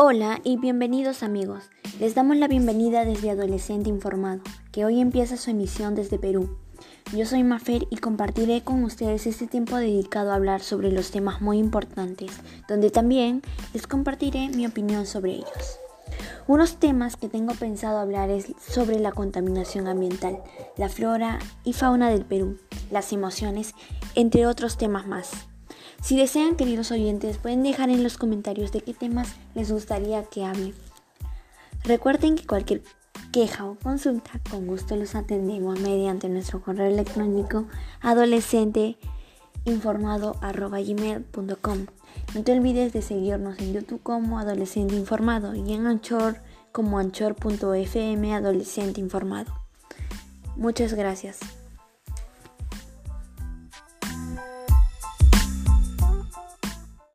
Hola y bienvenidos amigos. Les damos la bienvenida desde Adolescente Informado, que hoy empieza su emisión desde Perú. Yo soy Mafer y compartiré con ustedes este tiempo dedicado a hablar sobre los temas muy importantes, donde también les compartiré mi opinión sobre ellos. Unos temas que tengo pensado hablar es sobre la contaminación ambiental, la flora y fauna del Perú, las emociones, entre otros temas más. Si desean, queridos oyentes, pueden dejar en los comentarios de qué temas les gustaría que hable. Recuerden que cualquier queja o consulta, con gusto los atendemos mediante nuestro correo electrónico adolescenteinformado.com. No te olvides de seguirnos en YouTube como Adolescente Informado y en Anchor como anchor.fm Adolescente Informado. Muchas gracias.